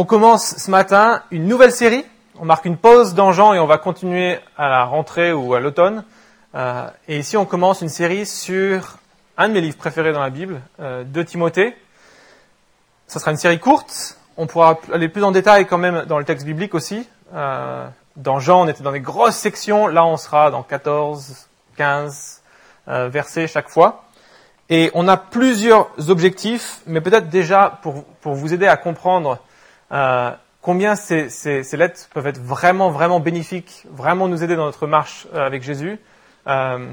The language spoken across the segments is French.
On commence ce matin une nouvelle série. On marque une pause dans Jean et on va continuer à la rentrée ou à l'automne. Euh, et ici, on commence une série sur un de mes livres préférés dans la Bible, euh, de Timothée. Ça sera une série courte. On pourra aller plus en détail quand même dans le texte biblique aussi. Euh, dans Jean, on était dans des grosses sections. Là, on sera dans 14, 15 euh, versets chaque fois. Et on a plusieurs objectifs, mais peut-être déjà pour vous aider à comprendre euh, combien ces, ces, ces, lettres peuvent être vraiment, vraiment bénéfiques, vraiment nous aider dans notre marche euh, avec Jésus. Euh,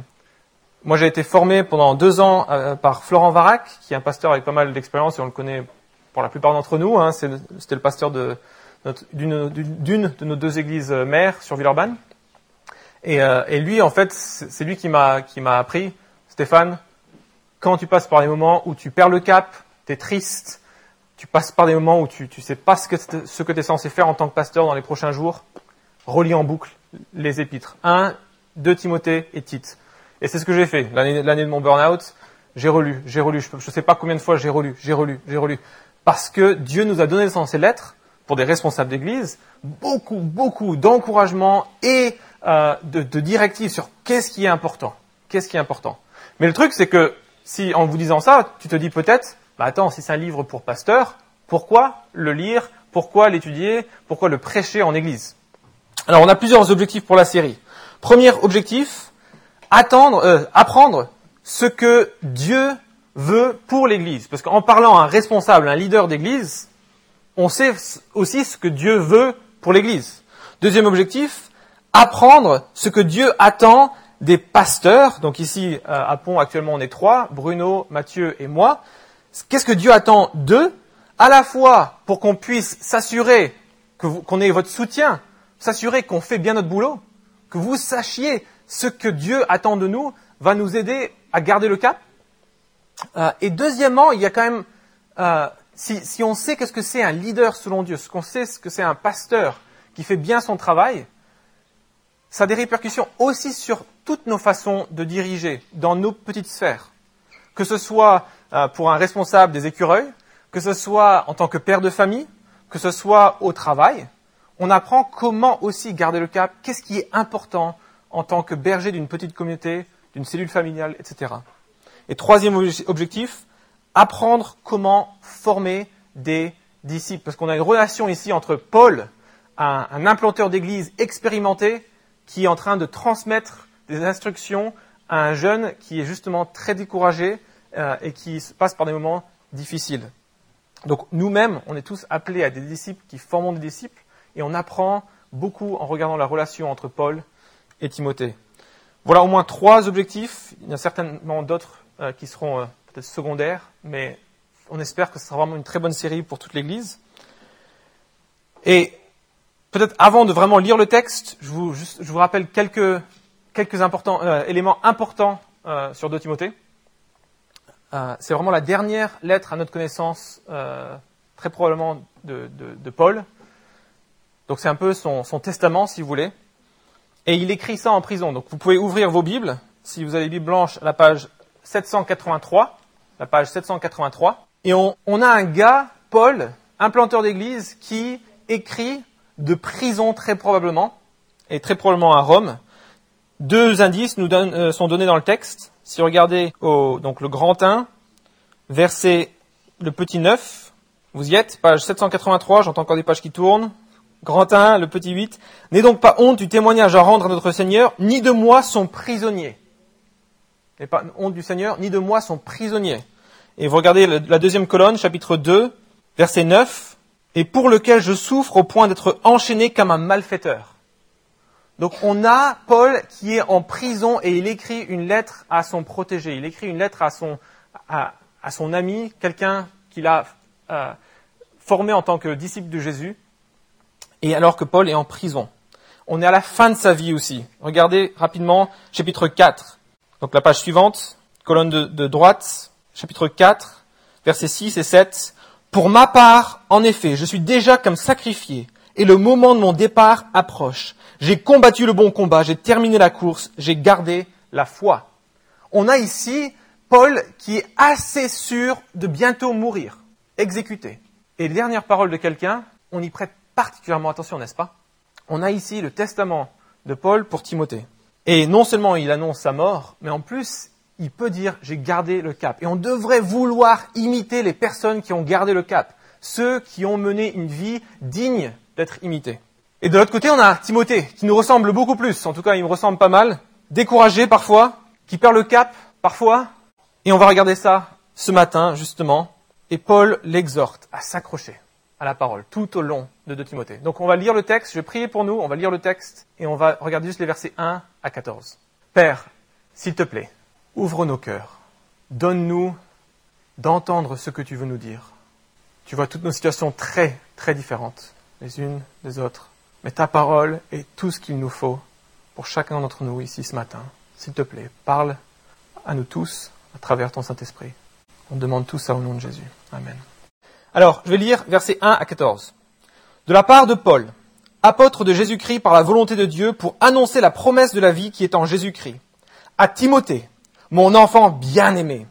moi, j'ai été formé pendant deux ans euh, par Florent Varac, qui est un pasteur avec pas mal d'expérience et on le connaît pour la plupart d'entre nous. Hein, C'était le pasteur d'une de nos deux églises mères sur Villeurbanne. Et, euh, et lui, en fait, c'est lui qui m'a appris, Stéphane, quand tu passes par des moments où tu perds le cap, tu es triste, tu passes par des moments où tu ne sais pas ce que, ce que tu es censé faire en tant que pasteur dans les prochains jours, relis en boucle les épîtres. 1, 2 Timothée et Tite. Et c'est ce que j'ai fait. L'année de mon burn-out, j'ai relu, j'ai relu. Je ne sais pas combien de fois j'ai relu, j'ai relu, j'ai relu. Parce que Dieu nous a donné dans ces lettres, pour des responsables d'église, beaucoup, beaucoup d'encouragement et euh, de, de directives sur qu'est-ce qui est important. Qu'est-ce qui est important. Mais le truc, c'est que si en vous disant ça, tu te dis peut-être, bah attends, si c'est un livre pour pasteur, pourquoi le lire Pourquoi l'étudier Pourquoi le prêcher en église? Alors on a plusieurs objectifs pour la série. Premier objectif, attendre, euh, apprendre ce que Dieu veut pour l'église. Parce qu'en parlant à un responsable, un leader d'église, on sait aussi ce que Dieu veut pour l'église. Deuxième objectif, apprendre ce que Dieu attend des pasteurs. Donc ici, euh, à Pont, actuellement, on est trois, Bruno, Mathieu et moi. Qu'est-ce que Dieu attend d'eux À la fois pour qu'on puisse s'assurer qu'on ait votre soutien, s'assurer qu'on fait bien notre boulot, que vous sachiez ce que Dieu attend de nous, va nous aider à garder le cap? Euh, et deuxièmement, il y a quand même, euh, si, si, on sait qu'est-ce que c'est un leader selon Dieu, ce qu'on sait ce que c'est un pasteur qui fait bien son travail, ça a des répercussions aussi sur toutes nos façons de diriger dans nos petites sphères. Que ce soit pour un responsable des écureuils, que ce soit en tant que père de famille, que ce soit au travail, on apprend comment aussi garder le cap, qu'est-ce qui est important en tant que berger d'une petite communauté, d'une cellule familiale, etc. Et troisième objectif, apprendre comment former des disciples. Parce qu'on a une relation ici entre Paul, un, un implanteur d'église expérimenté, qui est en train de transmettre des instructions à un jeune qui est justement très découragé euh, et qui passe par des moments difficiles. Donc nous-mêmes, on est tous appelés à des disciples qui formons des disciples et on apprend beaucoup en regardant la relation entre Paul et Timothée. Voilà au moins trois objectifs. Il y en a certainement d'autres euh, qui seront euh, peut-être secondaires, mais on espère que ce sera vraiment une très bonne série pour toute l'Église. Et Peut-être avant de vraiment lire le texte, je vous, rappelle quelques, éléments importants sur 2 Timothée. Euh, c'est vraiment la dernière lettre à notre connaissance, euh, très probablement de, Paul. Donc c'est un peu son, testament, si vous voulez. Et il écrit ça en prison. Donc vous pouvez ouvrir vos Bibles, si vous avez les Bibles blanches, la page 783, la page 783. Et on, on a un gars, Paul, implanteur d'église, qui écrit de prison très probablement, et très probablement à Rome. Deux indices nous euh, sont donnés dans le texte. Si vous regardez au, donc le grand 1, verset le petit 9, vous y êtes, page 783, j'entends encore des pages qui tournent. Grand 1, le petit 8. N'aie donc pas honte du témoignage à rendre à notre Seigneur, ni de moi son prisonnier. N'aie pas honte du Seigneur, ni de moi son prisonnier. Et vous regardez la deuxième colonne, chapitre 2, verset 9 et pour lequel je souffre au point d'être enchaîné comme un malfaiteur. Donc on a Paul qui est en prison et il écrit une lettre à son protégé, il écrit une lettre à son, ami, quelqu'un qu'il a euh, formé en tant que disciple de Jésus, et alors que Paul est en prison. On est à la fin de sa vie aussi. Regardez rapidement chapitre 4, donc la page suivante, colonne de, de droite, chapitre 4, versets 6 et 7. Pour ma part, en effet, je suis déjà comme sacrifié, et le moment de mon départ approche. J'ai combattu le bon combat, j'ai terminé la course, j'ai gardé la foi. On a ici Paul qui est assez sûr de bientôt mourir, exécuté. Et les dernières paroles de quelqu'un, on y prête particulièrement attention, n'est-ce pas? On a ici le testament de Paul pour Timothée. Et non seulement il annonce sa mort, mais en plus, il peut dire j'ai gardé le cap. Et on devrait vouloir imiter les personnes qui ont gardé le cap, ceux qui ont mené une vie digne d'être imitée. Et de l'autre côté, on a Timothée, qui nous ressemble beaucoup plus, en tout cas il me ressemble pas mal, découragé parfois, qui perd le cap parfois. Et on va regarder ça ce matin, justement, et Paul l'exhorte à s'accrocher à la parole tout au long de 2 Timothée. Donc on va lire le texte, je vais prier pour nous, on va lire le texte et on va regarder juste les versets 1 à 14. Père, s'il te plaît, ouvre nos cœurs, donne-nous d'entendre ce que tu veux nous dire. Tu vois toutes nos situations très, très différentes, les unes des autres, mais ta parole est tout ce qu'il nous faut pour chacun d'entre nous ici ce matin. S'il te plaît, parle à nous tous à travers ton Saint-Esprit. On demande tout ça au nom de Jésus. Amen. Alors, je vais lire versets 1 à 14. De la part de Paul, apôtre de Jésus-Christ par la volonté de Dieu pour annoncer la promesse de la vie qui est en Jésus-Christ. À Timothée, mon enfant bien-aimé,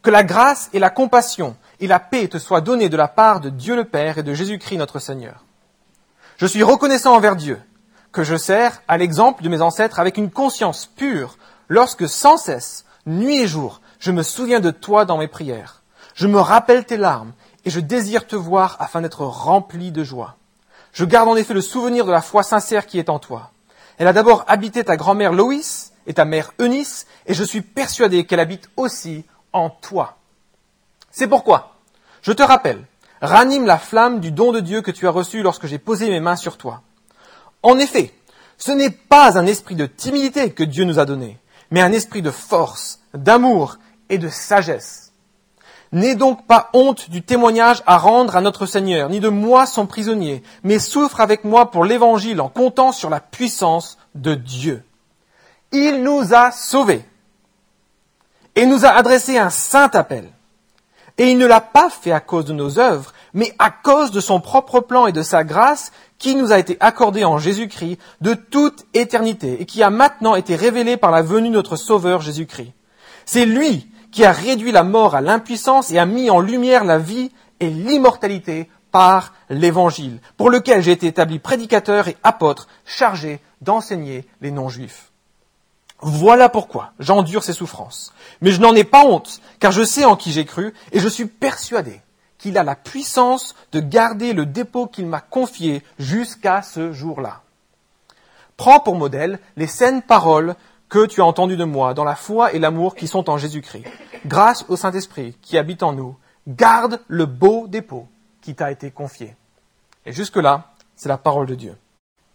que la grâce et la compassion et la paix te soient données de la part de Dieu le Père et de Jésus-Christ notre Seigneur. Je suis reconnaissant envers Dieu, que je sers à l'exemple de mes ancêtres avec une conscience pure, lorsque sans cesse, nuit et jour, je me souviens de toi dans mes prières. Je me rappelle tes larmes et je désire te voir afin d'être rempli de joie. Je garde en effet le souvenir de la foi sincère qui est en toi. Elle a d'abord habité ta grand-mère Loïs et ta mère Eunice, et je suis persuadé qu'elle habite aussi en toi. C'est pourquoi, je te rappelle, ranime la flamme du don de Dieu que tu as reçu lorsque j'ai posé mes mains sur toi. En effet, ce n'est pas un esprit de timidité que Dieu nous a donné, mais un esprit de force, d'amour et de sagesse. N'aie donc pas honte du témoignage à rendre à notre Seigneur, ni de moi son prisonnier, mais souffre avec moi pour l'Évangile en comptant sur la puissance de Dieu. Il nous a sauvés et nous a adressé un saint appel. Et il ne l'a pas fait à cause de nos œuvres, mais à cause de son propre plan et de sa grâce qui nous a été accordée en Jésus-Christ de toute éternité et qui a maintenant été révélée par la venue de notre Sauveur Jésus-Christ. C'est lui qui a réduit la mort à l'impuissance et a mis en lumière la vie et l'immortalité par l'Évangile, pour lequel j'ai été établi prédicateur et apôtre chargé d'enseigner les non-juifs. Voilà pourquoi j'endure ces souffrances. Mais je n'en ai pas honte, car je sais en qui j'ai cru, et je suis persuadé qu'il a la puissance de garder le dépôt qu'il m'a confié jusqu'à ce jour-là. Prends pour modèle les saines paroles que tu as entendu de moi dans la foi et l'amour qui sont en Jésus-Christ. Grâce au Saint-Esprit qui habite en nous, garde le beau dépôt qui t'a été confié. Et jusque-là, c'est la parole de Dieu.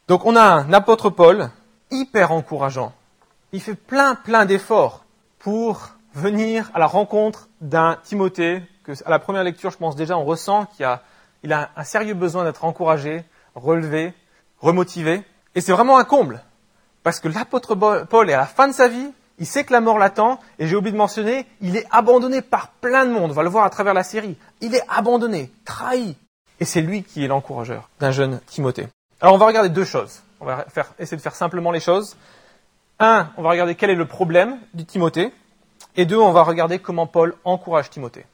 Donc on a un apôtre Paul hyper encourageant. Il fait plein, plein d'efforts pour venir à la rencontre d'un Timothée que, à la première lecture, je pense déjà, on ressent qu'il a, un sérieux besoin d'être encouragé, relevé, remotivé. Et c'est vraiment un comble. Parce que l'apôtre Paul est à la fin de sa vie, il sait que la mort l'attend, et j'ai oublié de mentionner, il est abandonné par plein de monde, on va le voir à travers la série. Il est abandonné, trahi. Et c'est lui qui est l'encourageur d'un jeune Timothée. Alors on va regarder deux choses. On va essayer de faire simplement les choses. Un, on va regarder quel est le problème du Timothée. Et deux, on va regarder comment Paul encourage Timothée.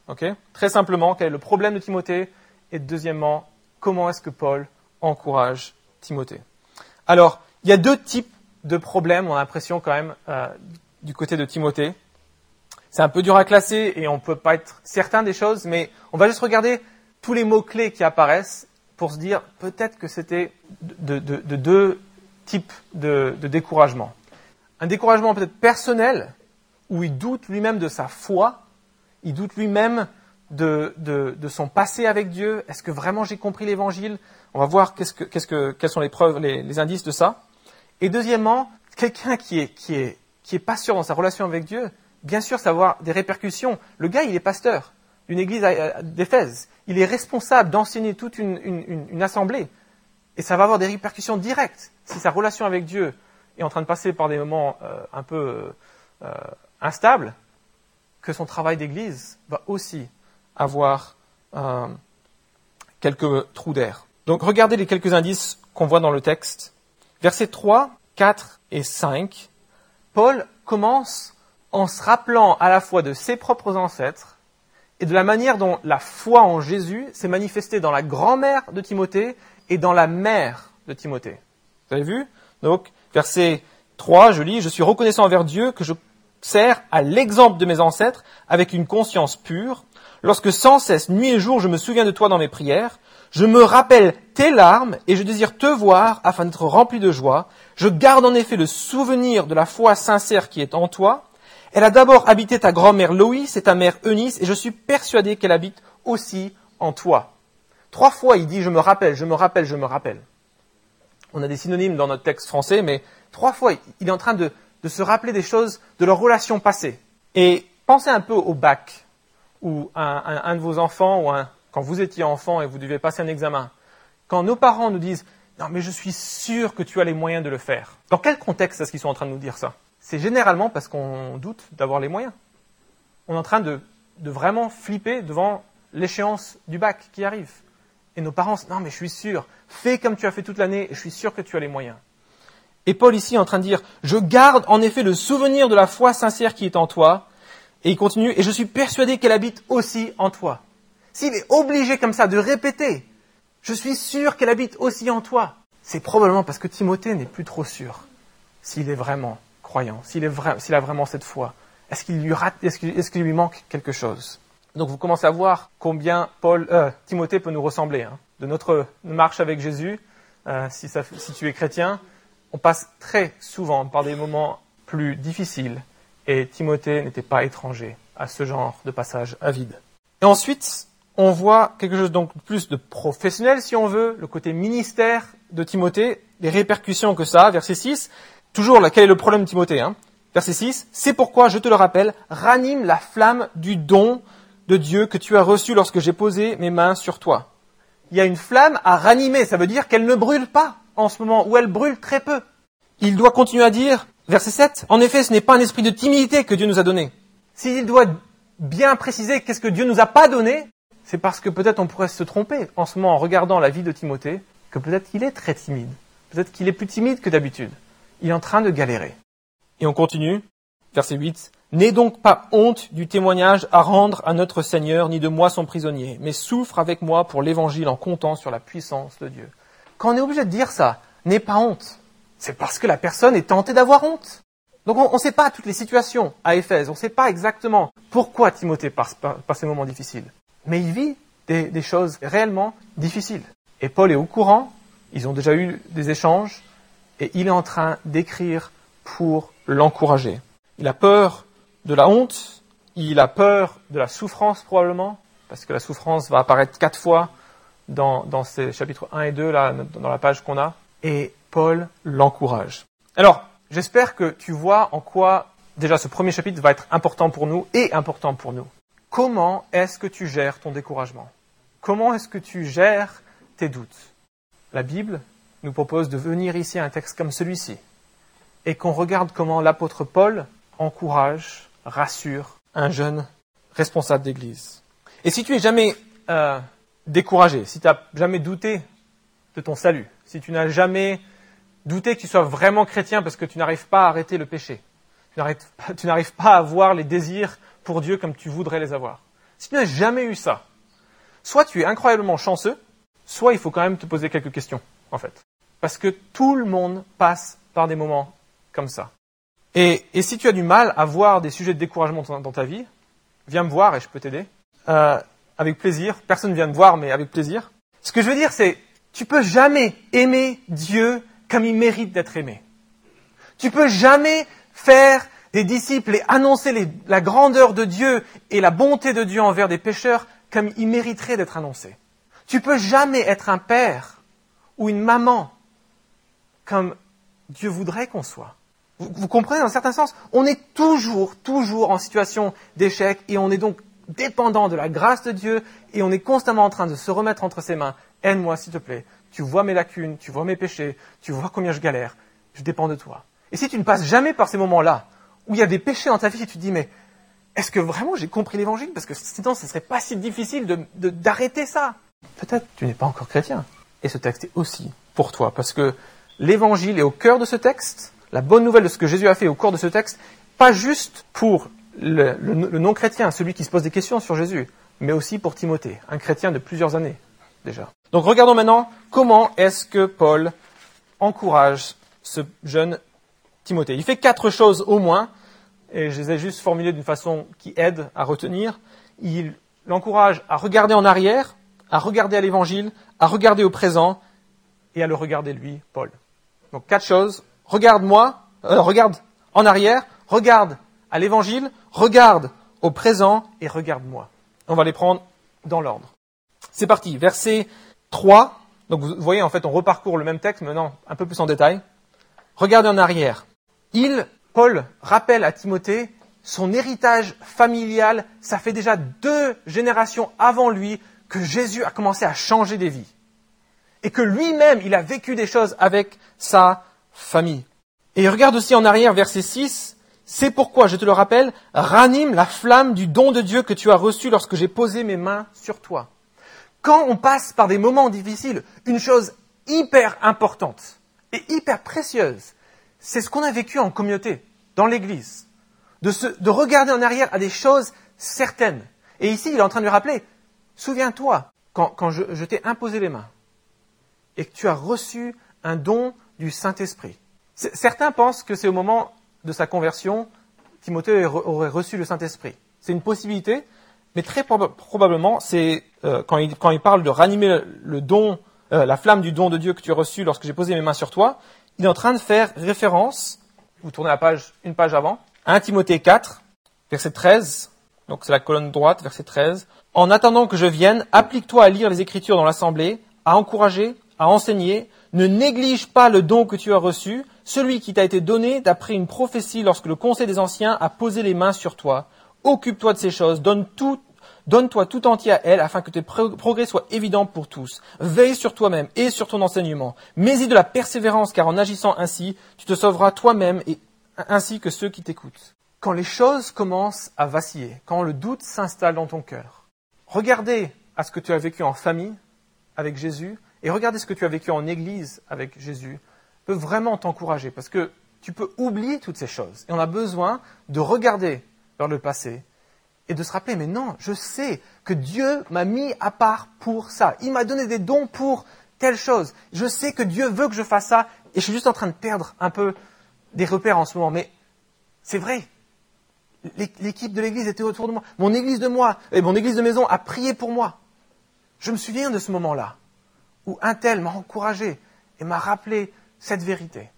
Très simplement, quel est le problème de Timothée? Et deuxièmement, comment est-ce que Paul encourage Timothée? Alors, il y a deux types de problèmes, on a l'impression quand même, euh, du côté de Timothée. C'est un peu dur à classer et on ne peut pas être certain des choses, mais on va juste regarder tous les mots-clés qui apparaissent pour se dire peut-être que c'était de, deux types de, découragement. Un découragement peut-être personnel, où il doute lui-même de sa foi, il doute lui-même de, son passé avec Dieu. Est-ce que vraiment j'ai compris l'Évangile? On va voir que, quelles sont les preuves, les indices de ça. Et deuxièmement, quelqu'un qui est, qui, est, qui est pas sûr dans sa relation avec Dieu, bien sûr, ça va avoir des répercussions. Le gars, il est pasteur d'une église d'Éphèse. Il est responsable d'enseigner toute une, une, une, assemblée. Et ça va avoir des répercussions directes si sa relation avec Dieu est en train de passer par des moments euh, un peu euh, instables, que son travail d'église va aussi avoir euh, quelques trous d'air. Donc regardez les quelques indices qu'on voit dans le texte. Versets 3, 4 et 5, Paul commence en se rappelant à la fois de ses propres ancêtres et de la manière dont la foi en Jésus s'est manifestée dans la grand-mère de Timothée et dans la mère de Timothée. Vous avez vu? Donc, verset 3, je lis, Je suis reconnaissant envers Dieu que je sers à l'exemple de mes ancêtres avec une conscience pure, lorsque sans cesse, nuit et jour, je me souviens de toi dans mes prières, je me rappelle tes larmes et je désire te voir afin d'être rempli de joie. Je garde en effet le souvenir de la foi sincère qui est en toi. Elle a d'abord habité ta grand-mère Loïs et ta mère Eunice et je suis persuadé qu'elle habite aussi en toi. Trois fois il dit je me rappelle, je me rappelle, je me rappelle. On a des synonymes dans notre texte français, mais trois fois il est en train de, se rappeler des choses de leur relation passée. Et pensez un peu au bac, où un de vos enfants ou quand vous étiez enfant et vous deviez passer un examen, quand nos parents nous disent Non, mais je suis sûr que tu as les moyens de le faire. Dans quel contexte est-ce qu'ils sont en train de nous dire ça? C'est généralement parce qu'on doute d'avoir les moyens. On est en train de, vraiment flipper devant l'échéance du bac qui arrive. Et nos parents, non, mais je suis sûr, fais comme tu as fait toute l'année je suis sûr que tu as les moyens. Et Paul ici est en train de dire, je garde en effet le souvenir de la foi sincère qui est en toi. Et il continue, et je suis persuadé qu'elle habite aussi en toi. S'il est obligé comme ça de répéter, je suis sûr qu'elle habite aussi en toi, c'est probablement parce que Timothée n'est plus trop sûr s'il est vraiment croyant, s'il, a vraiment cette foi. Est-ce qu'il lui manque quelque chose? Donc vous commencez à voir combien Paul, euh, Timothée peut nous ressembler. Hein. De notre marche avec Jésus, euh, si, si tu es chrétien, on passe très souvent par des moments plus difficiles et Timothée n'était pas étranger à ce genre de passage avide. Et ensuite, on voit quelque chose donc plus de professionnel, si on veut, le côté ministère de Timothée, les répercussions que ça a, verset 6. Toujours là, quel est le problème de Timothée hein? Verset 6, c'est pourquoi, je te le rappelle, ranime la flamme du don de Dieu que tu as reçu lorsque j'ai posé mes mains sur toi. Il y a une flamme à ranimer, ça veut dire qu'elle ne brûle pas en ce moment, ou elle brûle très peu. Il doit continuer à dire, verset 7, en effet, ce n'est pas un esprit de timidité que Dieu nous a donné. S'il doit bien préciser qu'est-ce que Dieu nous a pas donné, c'est parce que peut-être on pourrait se tromper en ce moment en regardant la vie de Timothée, que peut-être qu'il est très timide, peut-être qu'il est plus timide que d'habitude. Il est en train de galérer. Et on continue, verset 8. N'aie donc pas honte du témoignage à rendre à notre Seigneur, ni de moi son prisonnier, mais souffre avec moi pour l'évangile en comptant sur la puissance de Dieu. Quand on est obligé de dire ça, n'aie pas honte, c'est parce que la personne est tentée d'avoir honte. Donc on ne sait pas toutes les situations à Éphèse, on ne sait pas exactement pourquoi Timothée passe par ces moments difficiles mais il vit des, choses réellement difficiles. Et Paul est au courant, ils ont déjà eu des échanges, et il est en train d'écrire pour l'encourager. Il a peur de la honte, il a peur de la souffrance probablement, parce que la souffrance va apparaître quatre fois dans, dans ces chapitres 1 et 2, là, dans la page qu'on a, et Paul l'encourage. Alors, j'espère que tu vois en quoi déjà ce premier chapitre va être important pour nous et important pour nous. Comment est-ce que tu gères ton découragement? Comment est-ce que tu gères tes doutes? La Bible nous propose de venir ici à un texte comme celui-ci et qu'on regarde comment l'apôtre Paul encourage, rassure un jeune responsable d'église. Et si tu es jamais euh, découragé, si tu n'as jamais douté de ton salut, si tu n'as jamais douté que tu sois vraiment chrétien parce que tu n'arrives pas à arrêter le péché, tu n'arrives pas à voir les désirs pour Dieu comme tu voudrais les avoir. Si tu n'as jamais eu ça, soit tu es incroyablement chanceux, soit il faut quand même te poser quelques questions, en fait. Parce que tout le monde passe par des moments comme ça. Et, si tu as du mal à voir des sujets de découragement dans ta vie, viens me voir et je peux t'aider. Euh, avec plaisir. Personne ne vient me voir, mais avec plaisir. Ce que je veux dire, c'est, tu peux jamais aimer Dieu comme il mérite d'être aimé. Tu peux jamais faire des disciples et annoncer la grandeur de Dieu et la bonté de Dieu envers des pécheurs comme il mériterait d'être annoncé. Tu peux jamais être un père ou une maman comme Dieu voudrait qu'on soit. Vous, comprenez dans un certain sens On est toujours, toujours en situation d'échec et on est donc dépendant de la grâce de Dieu et on est constamment en train de se remettre entre ses mains. Aide-moi s'il te plaît. Tu vois mes lacunes, tu vois mes péchés, tu vois combien je galère. Je dépends de toi. Et si tu ne passes jamais par ces moments-là, où il y a des péchés dans ta vie et tu te dis, mais est-ce que vraiment j'ai compris l'évangile? Parce que sinon, ce ne serait pas si difficile d'arrêter de, ça. Peut-être tu n'es pas encore chrétien. Et ce texte est aussi pour toi, parce que l'évangile est au cœur de ce texte. La bonne nouvelle de ce que Jésus a fait au cours de ce texte, pas juste pour le, non-chrétien, celui qui se pose des questions sur Jésus, mais aussi pour Timothée, un chrétien de plusieurs années déjà. Donc regardons maintenant comment est-ce que Paul encourage ce jeune Timothée. Il fait quatre choses au moins, et je les ai juste formulées d'une façon qui aide à retenir. Il l'encourage à regarder en arrière, à regarder à l'évangile, à regarder au présent et à le regarder lui, Paul. Donc quatre choses. Regarde-moi, euh, regarde en arrière, regarde à l'évangile, regarde au présent et regarde-moi. On va les prendre dans l'ordre. C'est parti, verset 3. Donc vous voyez, en fait, on reparcourt le même texte, maintenant un peu plus en détail. Regardez en arrière. Il, Paul, rappelle à Timothée son héritage familial. Ça fait déjà deux générations avant lui que Jésus a commencé à changer des vies. Et que lui-même, il a vécu des choses avec sa famille. Et regarde aussi en arrière, verset 6. C'est pourquoi, je te le rappelle, ranime la flamme du don de Dieu que tu as reçu lorsque j'ai posé mes mains sur toi. Quand on passe par des moments difficiles, une chose hyper importante et hyper précieuse, c'est ce qu'on a vécu en communauté, dans l'Église. De, de regarder en arrière à des choses certaines. Et ici, il est en train de lui rappeler, souviens-toi, quand, je t'ai imposé les mains et que tu as reçu un don du Saint-Esprit. Certains pensent que c'est au moment de sa conversion, Timothée aurait reçu le Saint-Esprit. C'est une possibilité, mais très probablement, c'est euh, quand, il, quand, il, parle de ranimer le don, euh, la flamme du don de Dieu que tu as reçu lorsque j'ai posé mes mains sur toi, il est en train de faire référence, vous tournez la page, une page avant, à 1 Timothée 4, verset 13, donc c'est la colonne droite, verset 13. En attendant que je vienne, applique-toi à lire les Écritures dans l'Assemblée, à encourager, à enseigner, ne néglige pas le don que tu as reçu, celui qui t'a été donné d'après une prophétie lorsque le Conseil des Anciens a posé les mains sur toi. Occupe-toi de ces choses, donne tout, donne-toi tout entier à elles afin que tes progrès soient évidents pour tous. Veille sur toi-même et sur ton enseignement. Mets-y de la persévérance car en agissant ainsi, tu te sauveras toi-même et ainsi que ceux qui t'écoutent. Quand les choses commencent à vaciller, quand le doute s'installe dans ton cœur, regardez à ce que tu as vécu en famille avec Jésus et regardez ce que tu as vécu en église avec Jésus peut vraiment t'encourager parce que tu peux oublier toutes ces choses. Et on a besoin de regarder le passé et de se rappeler, mais non, je sais que Dieu m'a mis à part pour ça. Il m'a donné des dons pour telle chose. Je sais que Dieu veut que je fasse ça et je suis juste en train de perdre un peu des repères en ce moment. Mais c'est vrai. L'équipe de l'église était autour de moi. Mon église de moi et mon église de maison a prié pour moi. Je me souviens de ce moment-là où un tel m'a encouragé et m'a rappelé cette vérité.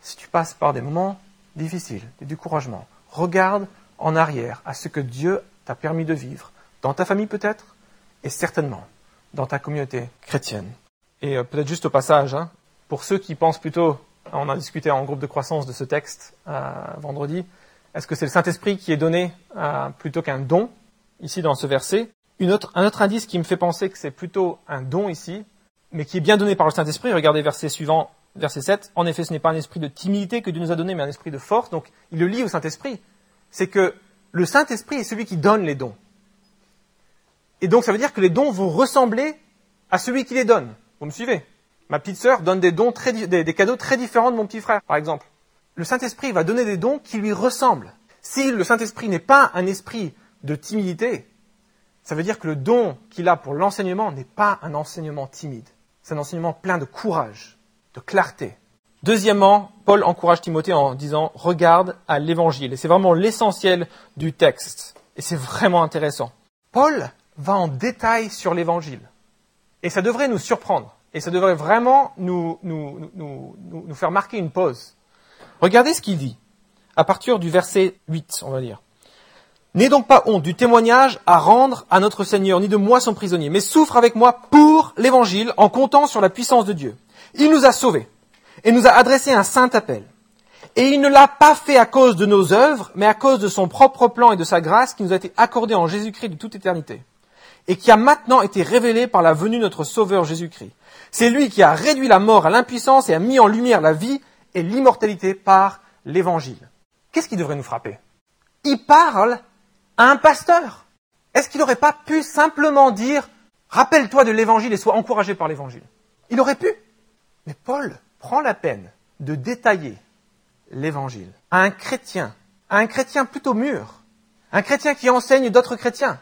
Si tu passes par des moments difficiles, des découragements, regarde en arrière à ce que Dieu t'a permis de vivre, dans ta famille peut-être, et certainement dans ta communauté chrétienne. Et euh, peut-être juste au passage, hein, pour ceux qui pensent plutôt, on a discuté en groupe de croissance de ce texte euh, vendredi, est-ce que c'est le Saint-Esprit qui est donné euh, plutôt qu'un don, ici dans ce verset? Un autre indice qui me fait penser que c'est plutôt un don ici, mais qui est bien donné par le Saint-Esprit, regardez verset suivant, verset 7. En effet, ce n'est pas un esprit de timidité que Dieu nous a donné, mais un esprit de force. Donc, il le lit au Saint-Esprit. C'est que le Saint-Esprit est celui qui donne les dons. Et donc, ça veut dire que les dons vont ressembler à celui qui les donne. Vous me suivez? Ma petite sœur donne des dons très, des, cadeaux très différents de mon petit frère, par exemple. Le Saint-Esprit va donner des dons qui lui ressemblent. Si le Saint-Esprit n'est pas un esprit de timidité, ça veut dire que le don qu'il a pour l'enseignement n'est pas un enseignement timide. C'est un enseignement plein de courage, de clarté. Deuxièmement, Paul encourage Timothée en disant regarde à l'évangile. Et c'est vraiment l'essentiel du texte. Et c'est vraiment intéressant. Paul va en détail sur l'évangile. Et ça devrait nous surprendre. Et ça devrait vraiment nous, faire marquer une pause. Regardez ce qu'il dit. À partir du verset 8, on va dire. N'aie donc pas honte du témoignage à rendre à notre Seigneur, ni de moi son prisonnier, mais souffre avec moi pour l'évangile en comptant sur la puissance de Dieu. Il nous a sauvés et nous a adressé un saint appel. Et il ne l'a pas fait à cause de nos œuvres, mais à cause de son propre plan et de sa grâce qui nous a été accordée en Jésus-Christ de toute éternité, et qui a maintenant été révélée par la venue de notre Sauveur Jésus-Christ. C'est lui qui a réduit la mort à l'impuissance et a mis en lumière la vie et l'immortalité par l'Évangile. Qu'est-ce qui devrait nous frapper? Il parle un pasteur. Est-ce qu'il n'aurait pas pu simplement dire Rappelle-toi de l'Évangile et sois encouragé par l'Évangile? Il aurait pu. Mais Paul prend la peine de détailler l'Évangile à un chrétien, à un chrétien plutôt mûr, un chrétien qui enseigne d'autres chrétiens.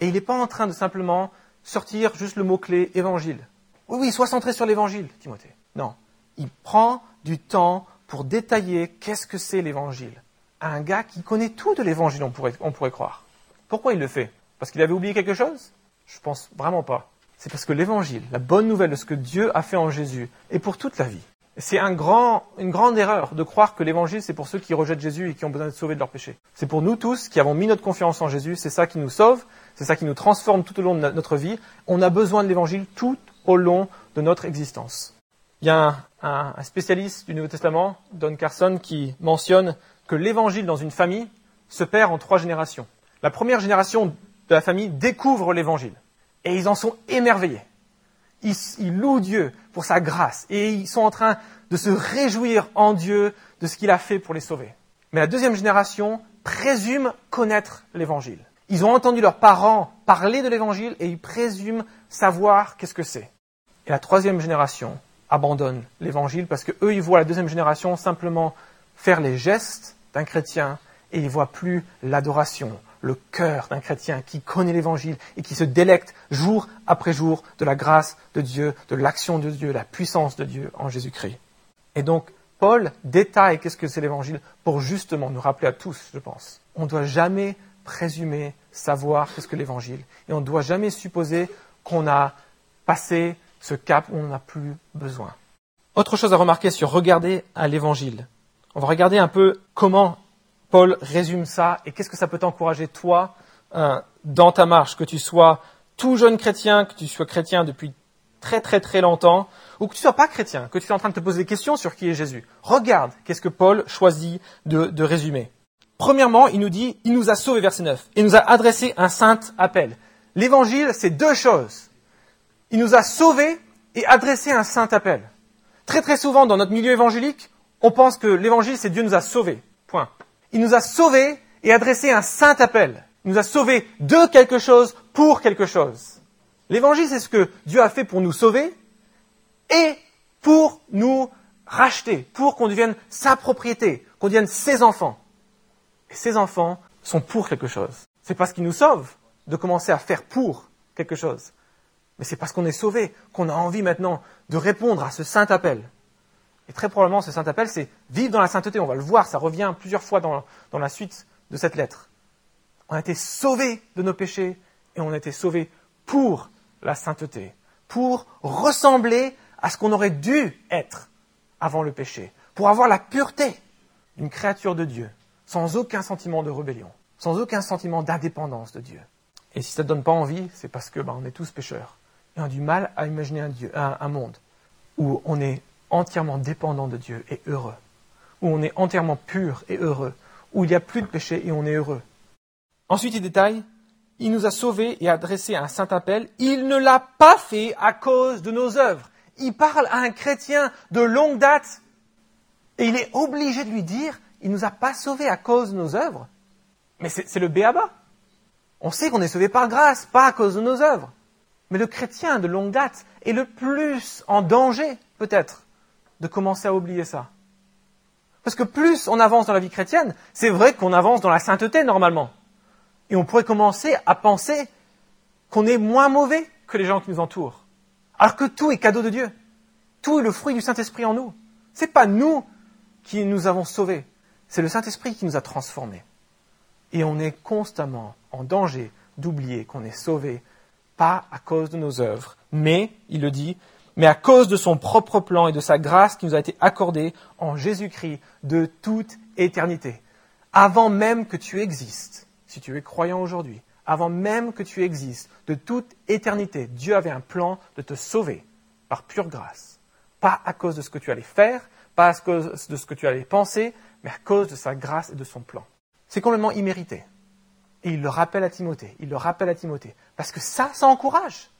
Et il n'est pas en train de simplement sortir juste le mot-clé évangile. Oui, oui, sois centré sur l'évangile, Timothée. Non, il prend du temps pour détailler qu'est-ce que c'est l'évangile. Un gars qui connaît tout de l'évangile, on pourrait, on pourrait croire. Pourquoi il le fait? Parce qu'il avait oublié quelque chose? Je pense vraiment pas. C'est parce que l'évangile, la bonne nouvelle de ce que Dieu a fait en Jésus, est pour toute la vie. C'est une grande erreur de croire que l'évangile, c'est pour ceux qui rejettent Jésus et qui ont besoin d'être sauvés de leurs péchés. C'est pour nous tous qui avons mis notre confiance en Jésus, c'est ça qui nous sauve, c'est ça qui nous transforme tout au long de notre vie. On a besoin de l'évangile tout au long de notre existence. Il y a un spécialiste du Nouveau Testament, Don Carson, qui mentionne que l'évangile dans une famille se perd en trois générations. La première génération de la famille découvre l'évangile et ils en sont émerveillés. Ils, louent Dieu pour sa grâce et ils sont en train de se réjouir en Dieu de ce qu'il a fait pour les sauver. Mais la deuxième génération présume connaître l'évangile. Ils ont entendu leurs parents parler de l'évangile et ils présument savoir qu'est-ce que c'est. Et la troisième génération abandonne l'évangile parce que eux, ils voient la deuxième génération simplement faire les gestes d'un chrétien et ils voient plus l'adoration, le cœur d'un chrétien qui connaît l'évangile et qui se délecte jour après jour de la grâce de Dieu, de l'action de Dieu, la puissance de Dieu en Jésus-Christ. Et donc, Paul détaille qu'est-ce que c'est l'évangile pour justement nous rappeler à tous, je pense. On ne doit jamais présumer savoir qu'est-ce que l'évangile et on ne doit jamais supposer qu'on a passé ce cap où on n'a plus besoin. Autre chose à remarquer sur regarder à l'évangile. On va regarder un peu comment Paul résume ça et qu'est-ce que ça peut t'encourager toi euh, dans ta marche, que tu sois tout jeune chrétien, que tu sois chrétien depuis très très très longtemps, ou que tu sois pas chrétien, que tu sois en train de te poser des questions sur qui est Jésus. Regarde qu'est-ce que Paul choisit de, de résumer. Premièrement, il nous dit, il nous a sauvés, verset 9, et nous a adressé un saint appel. L'évangile, c'est deux choses. Il nous a sauvés et adressé un saint appel. Très très souvent dans notre milieu évangélique, on pense que l'évangile, c'est Dieu nous a sauvés. Point il nous a sauvés et adressé un saint appel. Il nous a sauvés de quelque chose pour quelque chose. L'évangile, c'est ce que Dieu a fait pour nous sauver et pour nous racheter, pour qu'on devienne sa propriété, qu'on devienne ses enfants. Et ces enfants sont pour quelque chose. C'est parce qu'il nous sauve de commencer à faire pour quelque chose. Mais c'est parce qu'on est sauvé qu'on a envie maintenant de répondre à ce saint appel. Et très probablement, ce saint appel, c'est vivre dans la sainteté. On va le voir, ça revient plusieurs fois dans, dans la suite de cette lettre. On a été sauvés de nos péchés et on a été sauvés pour la sainteté, pour ressembler à ce qu'on aurait dû être avant le péché, pour avoir la pureté d'une créature de Dieu, sans aucun sentiment de rébellion, sans aucun sentiment d'indépendance de Dieu. Et si ça ne donne pas envie, c'est parce que ben, on est tous pécheurs et on a du mal à imaginer un, Dieu, un, un monde où on est entièrement dépendant de Dieu et heureux, où on est entièrement pur et heureux, où il n'y a plus de péché et on est heureux. Ensuite, il détaille, il nous a sauvés et adressé un saint appel. Il ne l'a pas fait à cause de nos œuvres. Il parle à un chrétien de longue date et il est obligé de lui dire, il ne nous a pas sauvés à cause de nos œuvres. Mais c'est le béaba. On sait qu'on est sauvé par grâce, pas à cause de nos œuvres. Mais le chrétien de longue date est le plus en danger, peut-être, de commencer à oublier ça. Parce que plus on avance dans la vie chrétienne, c'est vrai qu'on avance dans la sainteté normalement. Et on pourrait commencer à penser qu'on est moins mauvais que les gens qui nous entourent. Alors que tout est cadeau de Dieu. Tout est le fruit du Saint-Esprit en nous. C'est pas nous qui nous avons sauvés. C'est le Saint-Esprit qui nous a transformés. Et on est constamment en danger d'oublier qu'on est sauvé, pas à cause de nos œuvres, mais, il le dit, mais à cause de son propre plan et de sa grâce qui nous a été accordée en Jésus-Christ de toute éternité. Avant même que tu existes, si tu es croyant aujourd'hui, avant même que tu existes, de toute éternité, Dieu avait un plan de te sauver par pure grâce. Pas à cause de ce que tu allais faire, pas à cause de ce que tu allais penser, mais à cause de sa grâce et de son plan. C'est complètement immérité. Et il le rappelle à Timothée, il le rappelle à Timothée, parce que ça, ça encourage.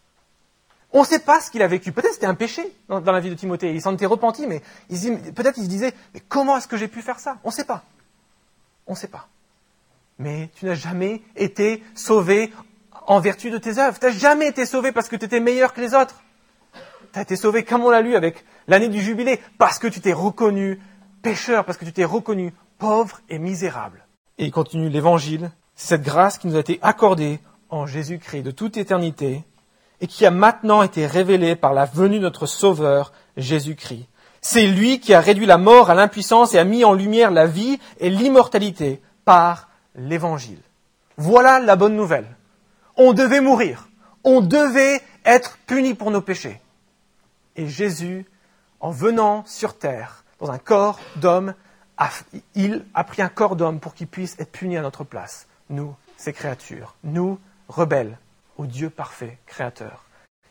On ne sait pas ce qu'il a vécu. Peut-être c'était un péché dans, la vie de Timothée. Il s'en était repenti, mais peut-être il se disait, mais comment est-ce que j'ai pu faire ça? On ne sait pas. On ne sait pas. Mais tu n'as jamais été sauvé en vertu de tes œuvres. Tu n'as jamais été sauvé parce que tu étais meilleur que les autres. Tu as été sauvé, comme on l'a lu avec l'année du jubilé, parce que tu t'es reconnu pécheur, parce que tu t'es reconnu pauvre et misérable. Et il continue l'évangile. C'est cette grâce qui nous a été accordée en Jésus-Christ de toute éternité et qui a maintenant été révélé par la venue de notre Sauveur, Jésus-Christ. C'est lui qui a réduit la mort à l'impuissance et a mis en lumière la vie et l'immortalité par l'Évangile. Voilà la bonne nouvelle. On devait mourir. On devait être puni pour nos péchés. Et Jésus, en venant sur terre, dans un corps d'homme, il a pris un corps d'homme pour qu'il puisse être puni à notre place. Nous, ces créatures. Nous, rebelles au Dieu parfait, créateur.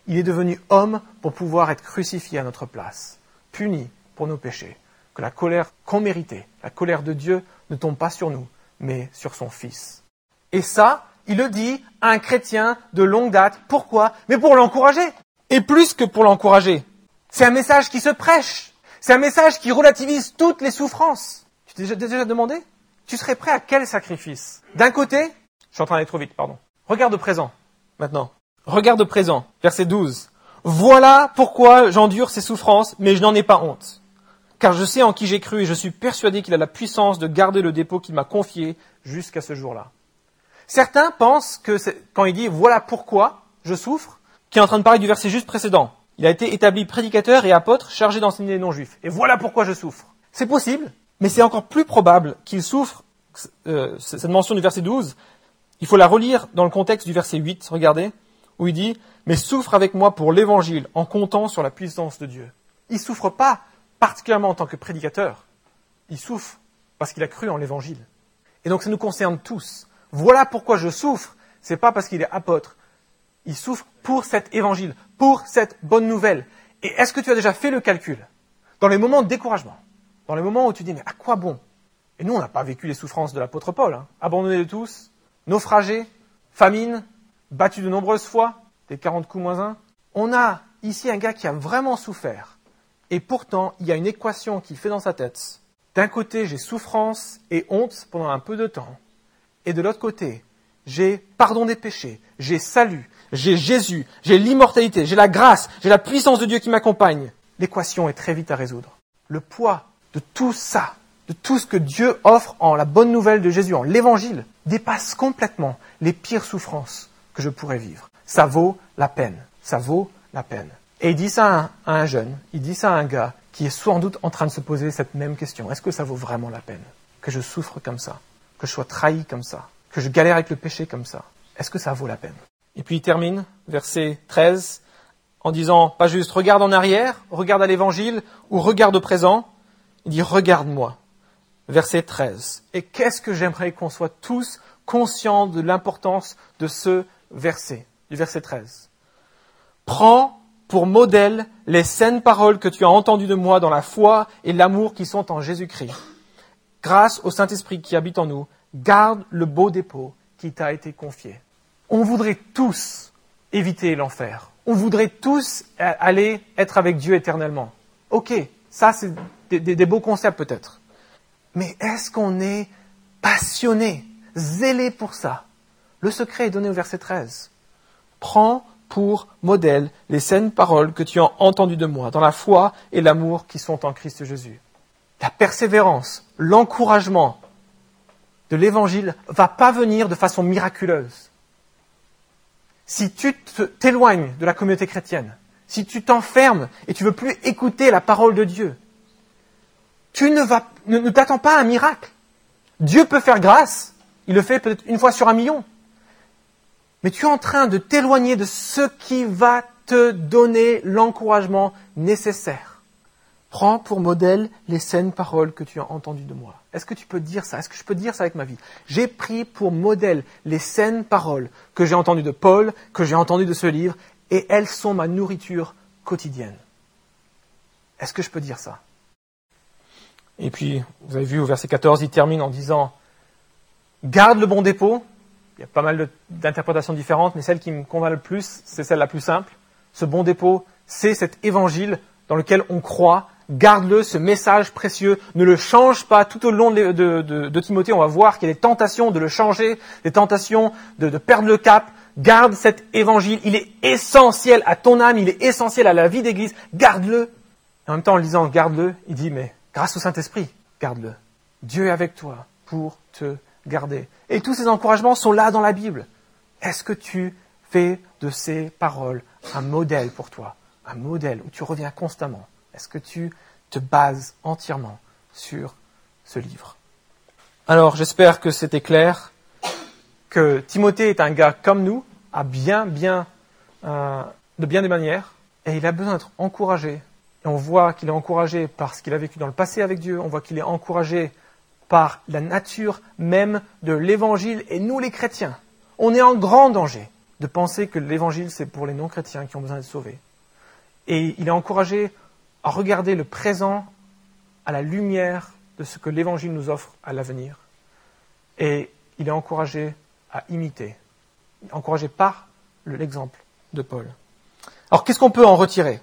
Il est devenu homme pour pouvoir être crucifié à notre place, puni pour nos péchés. Que la colère qu'on méritait, la colère de Dieu, ne tombe pas sur nous, mais sur son Fils. Et ça, il le dit à un chrétien de longue date. Pourquoi? Mais pour l'encourager. Et plus que pour l'encourager. C'est un message qui se prêche. C'est un message qui relativise toutes les souffrances. Tu t'es déjà demandé? Tu serais prêt à quel sacrifice? D'un côté, je suis en train d'aller trop vite, pardon. Regarde au présent, maintenant. Regarde au présent, verset 12. Voilà pourquoi j'endure ces souffrances, mais je n'en ai pas honte. Car je sais en qui j'ai cru et je suis persuadé qu'il a la puissance de garder le dépôt qu'il m'a confié jusqu'à ce jour-là. Certains pensent que quand il dit voilà pourquoi je souffre, qu'il est en train de parler du verset juste précédent. Il a été établi prédicateur et apôtre chargé d'enseigner les non-juifs. Et voilà pourquoi je souffre. C'est possible, mais c'est encore plus probable qu'il souffre, euh, cette mention du verset 12, il faut la relire dans le contexte du verset 8, regardez, où il dit Mais souffre avec moi pour l'évangile en comptant sur la puissance de Dieu. Il souffre pas particulièrement en tant que prédicateur, il souffre parce qu'il a cru en l'évangile. Et donc ça nous concerne tous. Voilà pourquoi je souffre. C'est pas parce qu'il est apôtre. Il souffre pour cet évangile, pour cette bonne nouvelle. Et est-ce que tu as déjà fait le calcul Dans les moments de découragement, dans les moments où tu dis mais à quoi bon? Et nous, on n'a pas vécu les souffrances de l'apôtre Paul. Hein. Abandonné de tous, naufragé, famine, battu de nombreuses fois, des 40 coups moins un. On a ici un gars qui a vraiment souffert. Et pourtant, il y a une équation qui fait dans sa tête. D'un côté, j'ai souffrance et honte pendant un peu de temps. Et de l'autre côté, j'ai pardon des péchés, j'ai salut, j'ai Jésus, j'ai l'immortalité, j'ai la grâce, j'ai la puissance de Dieu qui m'accompagne. L'équation est très vite à résoudre. Le poids de tout ça, de tout ce que Dieu offre en la bonne nouvelle de Jésus, en l'évangile, dépasse complètement les pires souffrances que je pourrais vivre. Ça vaut la peine. Ça vaut la peine. Et il dit ça à un, jeune, il dit ça à un gars qui est sans doute en train de se poser cette même question. Est-ce que ça vaut vraiment la peine que je souffre comme ça que je sois trahi comme ça, que je galère avec le péché comme ça, est-ce que ça vaut la peine? Et puis il termine, verset 13, en disant, pas juste regarde en arrière, regarde à l'évangile, ou regarde au présent, il dit regarde-moi. Verset 13. Et qu'est-ce que j'aimerais qu'on soit tous conscients de l'importance de ce verset, du verset 13. Prends pour modèle les saines paroles que tu as entendues de moi dans la foi et l'amour qui sont en Jésus-Christ grâce au Saint-Esprit qui habite en nous, garde le beau dépôt qui t'a été confié. On voudrait tous éviter l'enfer. On voudrait tous aller être avec Dieu éternellement. Ok, ça c'est des, beaux concepts peut-être. Mais est-ce qu'on est passionné, zélé pour ça? Le secret est donné au verset 13. Prends pour modèle les saines paroles que tu as entendues de moi, dans la foi et l'amour qui sont en Christ Jésus la persévérance, l'encouragement de l'évangile va pas venir de façon miraculeuse. Si tu t'éloignes de la communauté chrétienne, si tu t'enfermes et tu veux plus écouter la parole de Dieu, tu ne t'attends pas à un miracle. Dieu peut faire grâce. Il le fait peut-être une fois sur un million. Mais tu es en train de t'éloigner de ce qui va te donner l'encouragement nécessaire. Prends pour modèle les saines paroles que tu as entendues de moi. Est-ce que tu peux dire ça? Est-ce que je peux dire ça avec ma vie? J'ai pris pour modèle les saines paroles que j'ai entendues de Paul, que j'ai entendues de ce livre, et elles sont ma nourriture quotidienne. Est-ce que je peux dire ça? Et puis, vous avez vu au verset 14, il termine en disant Garde le bon dépôt. Il y a pas mal d'interprétations différentes, mais celle qui me convainc le plus, c'est celle la plus simple. Ce bon dépôt, c'est cet évangile dans lequel on croit, garde-le, ce message précieux, ne le change pas. Tout au long de, Timothée, on va voir qu'il y a des tentations de le changer, des tentations de, perdre le cap. Garde cet évangile, il est essentiel à ton âme, il est essentiel à la vie d'église, garde-le. En même temps, en lisant garde-le, il dit, mais grâce au Saint-Esprit, garde-le. Dieu est avec toi pour te garder. Et tous ces encouragements sont là dans la Bible. Est-ce que tu fais de ces paroles un modèle pour toi, un modèle où tu reviens constamment? Est-ce que tu te bases entièrement sur ce livre? Alors j'espère que c'était clair, que Timothée est un gars comme nous, à bien, bien, euh, de bien des manières, et il a besoin d'être encouragé. On voit qu'il est encouragé par ce qu'il a vécu dans le passé avec Dieu, on voit qu'il est encouragé par la nature même de l'évangile, et nous les chrétiens, on est en grand danger de penser que l'évangile c'est pour les non-chrétiens qui ont besoin d'être sauvés. Et il est encouragé à regarder le présent à la lumière de ce que l'évangile nous offre à l'avenir. Et il est encouragé à imiter, encouragé par l'exemple de Paul. Alors qu'est-ce qu'on peut en retirer?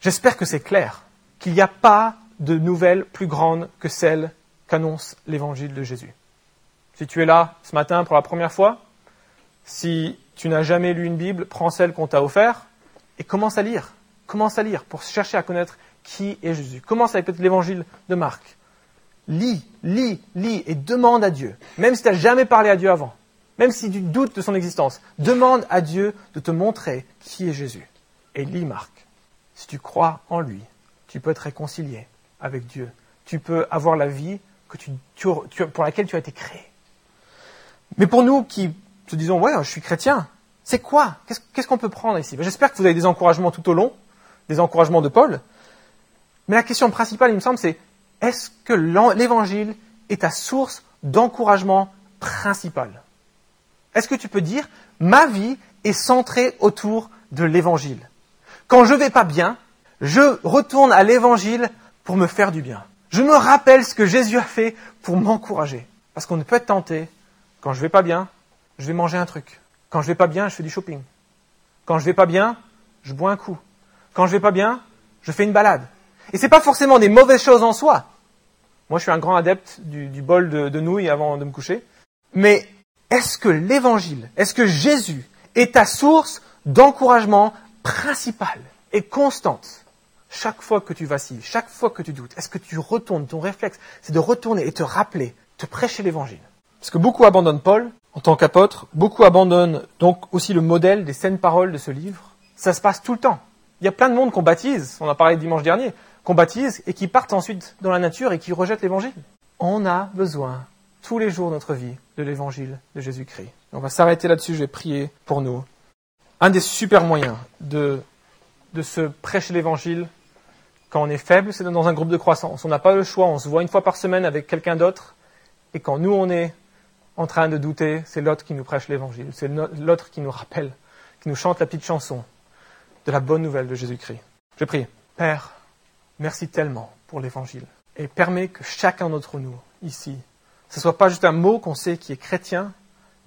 J'espère que c'est clair, qu'il n'y a pas de nouvelles plus grandes que celles qu'annonce l'évangile de Jésus. Si tu es là ce matin pour la première fois, si tu n'as jamais lu une Bible, prends celle qu'on t'a offerte et commence à lire. Commence à lire pour chercher à connaître qui est Jésus. Commence avec l'évangile de Marc. Lis, lis, lis et demande à Dieu, même si tu n'as jamais parlé à Dieu avant, même si tu doutes de son existence, demande à Dieu de te montrer qui est Jésus. Et lis Marc. Si tu crois en lui, tu peux être réconcilié avec Dieu. Tu peux avoir la vie pour laquelle tu as été créé. Mais pour nous qui te disons, ouais, je suis chrétien, c'est quoi? Qu'est-ce qu'on peut prendre ici? Ben, J'espère que vous avez des encouragements tout au long, des encouragements de Paul. Mais la question principale, il me semble, c'est est-ce que l'évangile est ta source d'encouragement principal Est-ce que tu peux dire, ma vie est centrée autour de l'évangile? Quand je vais pas bien, je retourne à l'évangile pour me faire du bien. Je me rappelle ce que Jésus a fait pour m'encourager. Parce qu'on ne peut être tenté, quand je vais pas bien, je vais manger un truc. Quand je vais pas bien, je fais du shopping. Quand je vais pas bien, je bois un coup. Quand je vais pas bien, je fais une balade. Et c'est pas forcément des mauvaises choses en soi. Moi, je suis un grand adepte du, bol de, de nouilles avant de me coucher. Mais est-ce que l'évangile, est-ce que Jésus est ta source d'encouragement principale et constante chaque fois que tu vacilles, chaque fois que tu doutes, est-ce que tu retournes, ton réflexe, c'est de retourner et te rappeler, te prêcher l'évangile. Parce que beaucoup abandonnent Paul en tant qu'apôtre, beaucoup abandonnent donc aussi le modèle des saines paroles de ce livre. Ça se passe tout le temps. Il y a plein de monde qu'on baptise, on a parlé dimanche dernier, qu'on baptise et qui partent ensuite dans la nature et qui rejettent l'évangile. On a besoin tous les jours de notre vie de l'évangile de Jésus-Christ. On va s'arrêter là-dessus, je vais prier pour nous. Un des super moyens de, de se prêcher l'évangile quand on est faible, c'est dans un groupe de croissance. On n'a pas le choix, on se voit une fois par semaine avec quelqu'un d'autre. Et quand nous, on est en train de douter, c'est l'autre qui nous prêche l'évangile. C'est l'autre qui nous rappelle, qui nous chante la petite chanson de la bonne nouvelle de Jésus-Christ. Je prie. Père, merci tellement pour l'évangile. Et permets que chacun d'entre nous, ici, ce ne soit pas juste un mot qu'on sait qui est chrétien,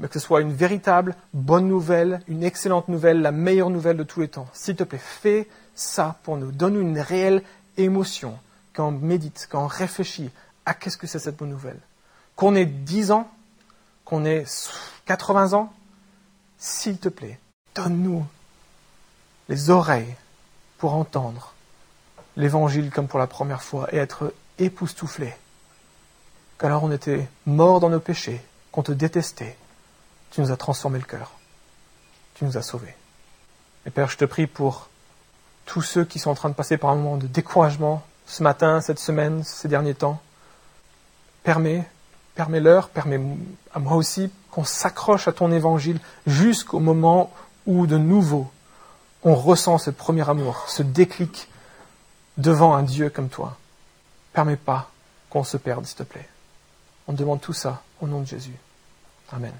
mais que ce soit une véritable bonne nouvelle, une excellente nouvelle, la meilleure nouvelle de tous les temps. S'il te plaît, fais ça pour nous. Donne-nous une réelle émotion quand on médite, quand on réfléchit à qu'est-ce que c'est cette bonne nouvelle. Qu'on ait 10 ans, qu'on ait 80 ans, s'il te plaît, donne-nous les oreilles pour entendre l'évangile comme pour la première fois et être époustouflé. Qu'alors on était mort dans nos péchés, qu'on te détestait, tu nous as transformé le cœur, tu nous as sauvés. Et Père, je te prie pour tous ceux qui sont en train de passer par un moment de découragement ce matin, cette semaine, ces derniers temps. Permets, permets-leur, permets à moi aussi qu'on s'accroche à ton évangile jusqu'au moment où de nouveau on ressent ce premier amour, ce déclic devant un Dieu comme toi. Permets pas qu'on se perde, s'il te plaît. On demande tout ça au nom de Jésus. Amen.